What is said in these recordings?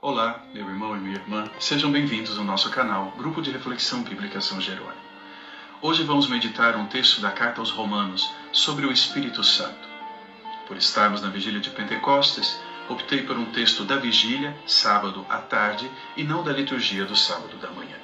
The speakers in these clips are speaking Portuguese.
Olá, meu irmão e minha irmã, sejam bem-vindos ao nosso canal, Grupo de Reflexão Bíblica São Jerônimo. Hoje vamos meditar um texto da carta aos Romanos sobre o Espírito Santo. Por estarmos na vigília de Pentecostes, optei por um texto da vigília, sábado à tarde, e não da liturgia do sábado da manhã.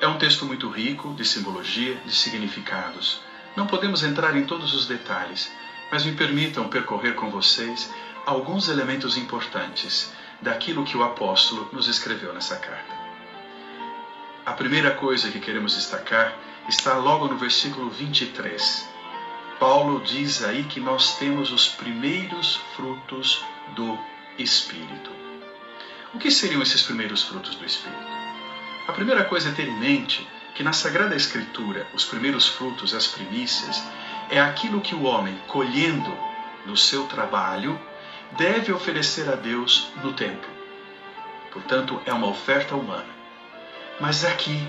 É um texto muito rico de simbologia, de significados. Não podemos entrar em todos os detalhes, mas me permitam percorrer com vocês alguns elementos importantes daquilo que o apóstolo nos escreveu nessa carta. A primeira coisa que queremos destacar está logo no versículo 23. Paulo diz aí que nós temos os primeiros frutos do Espírito. O que seriam esses primeiros frutos do Espírito? A primeira coisa é ter em mente que na Sagrada Escritura, os primeiros frutos, as primícias, é aquilo que o homem, colhendo no seu trabalho, deve oferecer a Deus no templo. Portanto, é uma oferta humana. Mas aqui,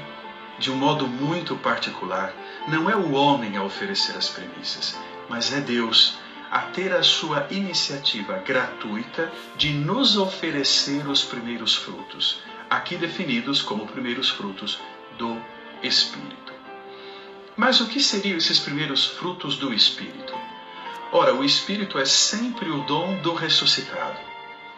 de um modo muito particular, não é o homem a oferecer as premissas, mas é Deus a ter a sua iniciativa gratuita de nos oferecer os primeiros frutos, aqui definidos como primeiros frutos do Espírito. Mas o que seriam esses primeiros frutos do Espírito? Ora, o Espírito é sempre o dom do ressuscitado.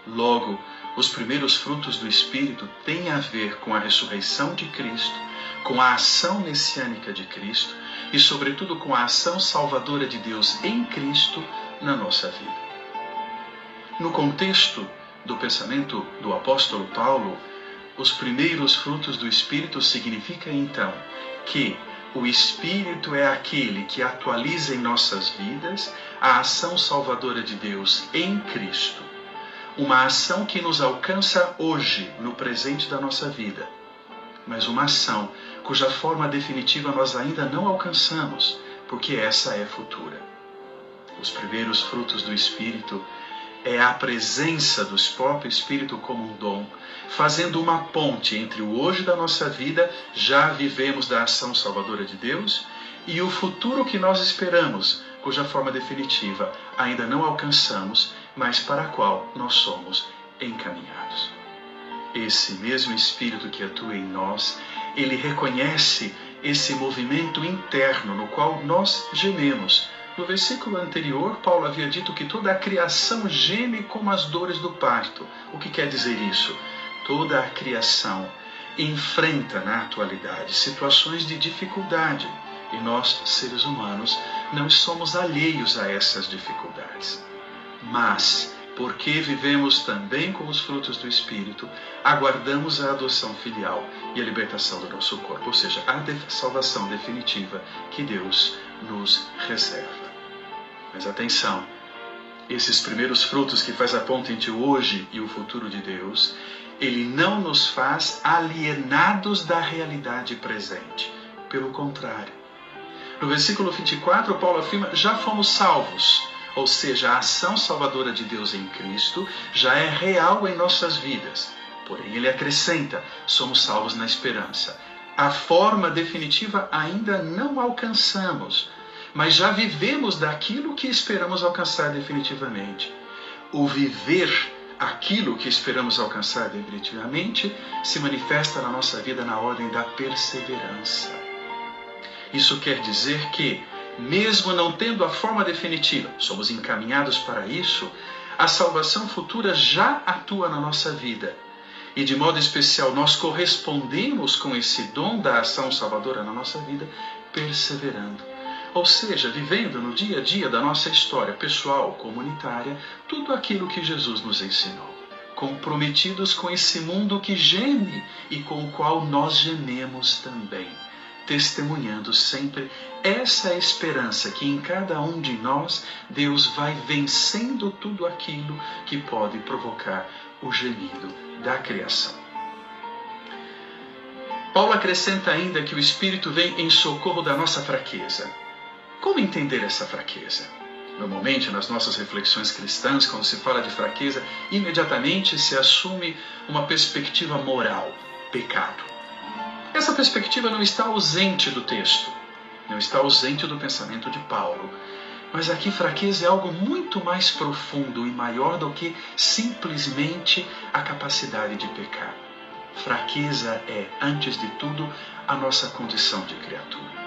Logo, os primeiros frutos do Espírito têm a ver com a ressurreição de Cristo, com a ação messiânica de Cristo e, sobretudo, com a ação salvadora de Deus em Cristo na nossa vida. No contexto do pensamento do apóstolo Paulo, os primeiros frutos do Espírito significa então que o Espírito é aquele que atualiza em nossas vidas a ação salvadora de Deus em Cristo. Uma ação que nos alcança hoje, no presente da nossa vida, mas uma ação cuja forma definitiva nós ainda não alcançamos, porque essa é futura. Os primeiros frutos do Espírito é a presença do próprio Espírito como um dom, fazendo uma ponte entre o hoje da nossa vida, já vivemos da ação salvadora de Deus, e o futuro que nós esperamos, cuja forma definitiva ainda não alcançamos, mas para a qual nós somos encaminhados. Esse mesmo Espírito que atua em nós, ele reconhece esse movimento interno no qual nós gememos no versículo anterior, Paulo havia dito que toda a criação geme como as dores do parto. O que quer dizer isso? Toda a criação enfrenta na atualidade situações de dificuldade e nós, seres humanos, não somos alheios a essas dificuldades. Mas, porque vivemos também com os frutos do Espírito, aguardamos a adoção filial e a libertação do nosso corpo, ou seja, a salvação definitiva que Deus nos reserva. Mas atenção, esses primeiros frutos que faz a ponte entre o hoje e o futuro de Deus, ele não nos faz alienados da realidade presente. Pelo contrário. No versículo 24, Paulo afirma: já fomos salvos. Ou seja, a ação salvadora de Deus em Cristo já é real em nossas vidas. Porém, ele acrescenta: somos salvos na esperança. A forma definitiva ainda não alcançamos, mas já vivemos daquilo que esperamos alcançar definitivamente. O viver aquilo que esperamos alcançar definitivamente se manifesta na nossa vida na ordem da perseverança. Isso quer dizer que, mesmo não tendo a forma definitiva, somos encaminhados para isso, a salvação futura já atua na nossa vida. E de modo especial, nós correspondemos com esse dom da ação salvadora na nossa vida, perseverando ou seja, vivendo no dia a dia da nossa história pessoal, comunitária, tudo aquilo que Jesus nos ensinou. Comprometidos com esse mundo que geme e com o qual nós gememos também, testemunhando sempre essa esperança que em cada um de nós Deus vai vencendo tudo aquilo que pode provocar o gemido da criação. Paulo acrescenta ainda que o Espírito vem em socorro da nossa fraqueza. Como entender essa fraqueza? Normalmente, nas nossas reflexões cristãs, quando se fala de fraqueza, imediatamente se assume uma perspectiva moral, pecado. Essa perspectiva não está ausente do texto, não está ausente do pensamento de Paulo, Mas aqui fraqueza é algo muito mais profundo e maior do que simplesmente a capacidade de pecar. Fraqueza é, antes de tudo, a nossa condição de criatura.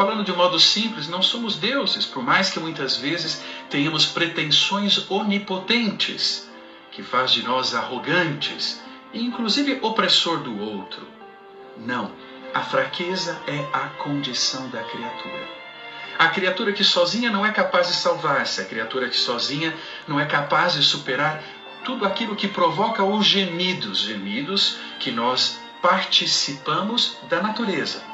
Falando de modo simples, não somos deuses, por mais que muitas vezes tenhamos pretensões onipotentes, que faz de nós arrogantes e inclusive opressor do outro. Não, a fraqueza é a condição da criatura. A criatura que sozinha não é capaz de salvar-se, a criatura que sozinha não é capaz de superar tudo aquilo que provoca os gemidos, gemidos que nós participamos da natureza.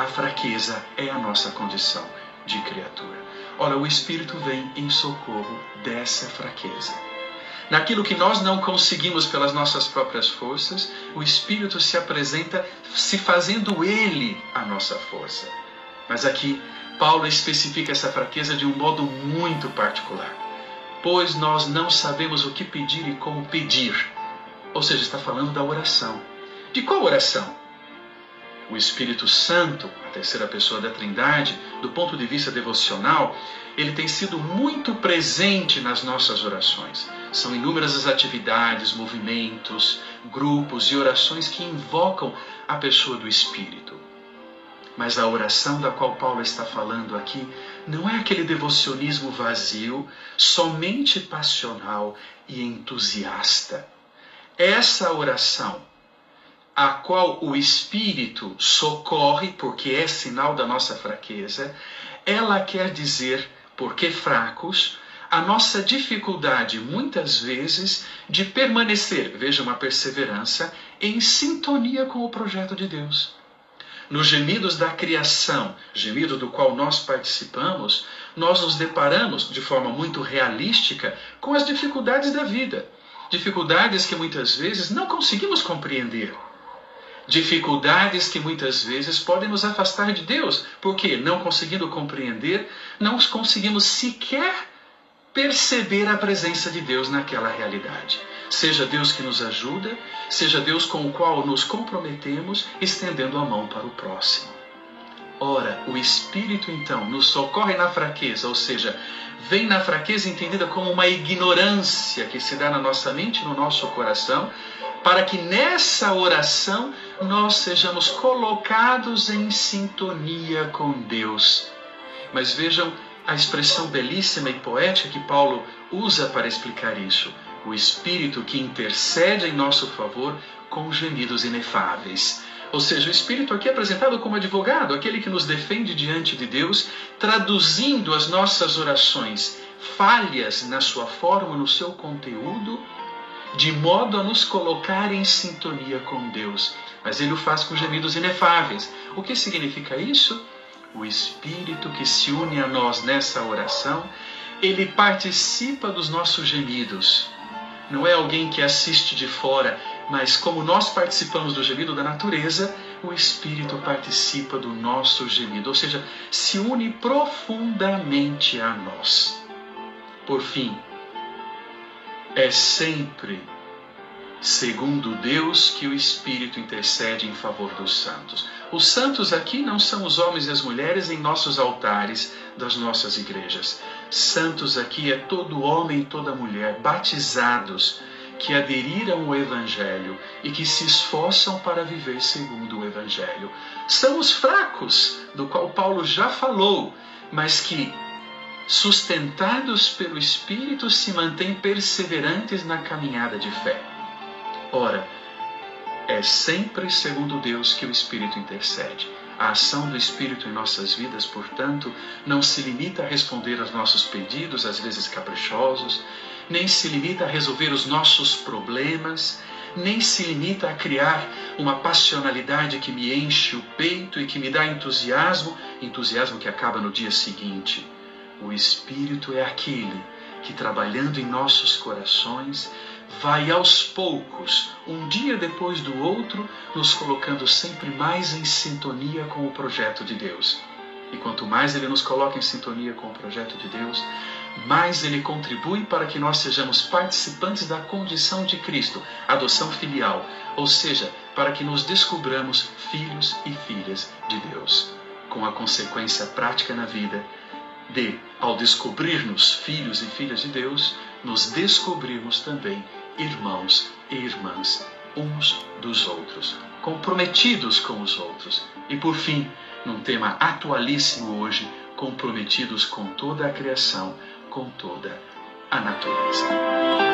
A fraqueza é a nossa condição de criatura. Ora, o Espírito vem em socorro dessa fraqueza. Naquilo que nós não conseguimos pelas nossas próprias forças, o Espírito se apresenta se fazendo ele a nossa força. Mas aqui, Paulo especifica essa fraqueza de um modo muito particular. Pois nós não sabemos o que pedir e como pedir. Ou seja, está falando da oração. De qual oração? O Espírito Santo, a terceira pessoa da Trindade, do ponto de vista devocional, ele tem sido muito presente nas nossas orações. São inúmeras as atividades, movimentos, grupos e orações que invocam a pessoa do Espírito. Mas a oração da qual Paulo está falando aqui não é aquele devocionismo vazio, somente passional e entusiasta. Essa oração, a qual o Espírito socorre, porque é sinal da nossa fraqueza, ela quer dizer, porque fracos, a nossa dificuldade, muitas vezes, de permanecer, veja uma perseverança, em sintonia com o projeto de Deus nos gemidos da criação, gemido do qual nós participamos, nós nos deparamos de forma muito realística com as dificuldades da vida. Dificuldades que muitas vezes não conseguimos compreender. Dificuldades que muitas vezes podem nos afastar de Deus, porque não conseguindo compreender, não conseguimos sequer perceber a presença de Deus naquela realidade. Seja Deus que nos ajuda, seja Deus com o qual nos comprometemos, estendendo a mão para o próximo. Ora, o Espírito então nos socorre na fraqueza, ou seja, vem na fraqueza entendida como uma ignorância que se dá na nossa mente, no nosso coração, para que nessa oração nós sejamos colocados em sintonia com Deus. Mas vejam a expressão belíssima e poética que Paulo usa para explicar isso o Espírito que intercede em nosso favor com gemidos inefáveis. Ou seja, o Espírito aqui é apresentado como advogado, aquele que nos defende diante de Deus, traduzindo as nossas orações falhas na sua forma, no seu conteúdo, de modo a nos colocar em sintonia com Deus. Mas ele o faz com gemidos inefáveis. O que significa isso? O Espírito que se une a nós nessa oração, ele participa dos nossos gemidos não é alguém que assiste de fora, mas como nós participamos do gemido da natureza, o Espírito participa do nosso gemido, ou seja, se une profundamente a nós. Por fim, é sempre segundo Deus que o Espírito intercede em favor dos santos. Os santos aqui não são os homens e as mulheres em nossos altares das nossas igrejas. Santos aqui é todo homem e toda mulher batizados que aderiram ao Evangelho e que se esforçam para viver segundo o Evangelho. São os fracos, do qual Paulo já falou, mas que, sustentados pelo Espírito, se mantêm perseverantes na caminhada de fé. Ora, é sempre segundo Deus que o Espírito intercede. A ação do Espírito em nossas vidas, portanto, não se limita a responder aos nossos pedidos, às vezes caprichosos, nem se limita a resolver os nossos problemas, nem se limita a criar uma passionalidade que me enche o peito e que me dá entusiasmo, entusiasmo que acaba no dia seguinte. O Espírito é aquele que, trabalhando em nossos corações, vai aos poucos, um dia depois do outro, nos colocando sempre mais em sintonia com o projeto de Deus. E quanto mais ele nos coloca em sintonia com o projeto de Deus, mais ele contribui para que nós sejamos participantes da condição de Cristo, adoção filial, ou seja, para que nos descubramos filhos e filhas de Deus, com a consequência prática na vida de, ao descobrir-nos filhos e filhas de Deus, nos descobrirmos também irmãos e irmãs uns dos outros, comprometidos com os outros. E por fim, num tema atualíssimo hoje, comprometidos com toda a criação, com toda a natureza.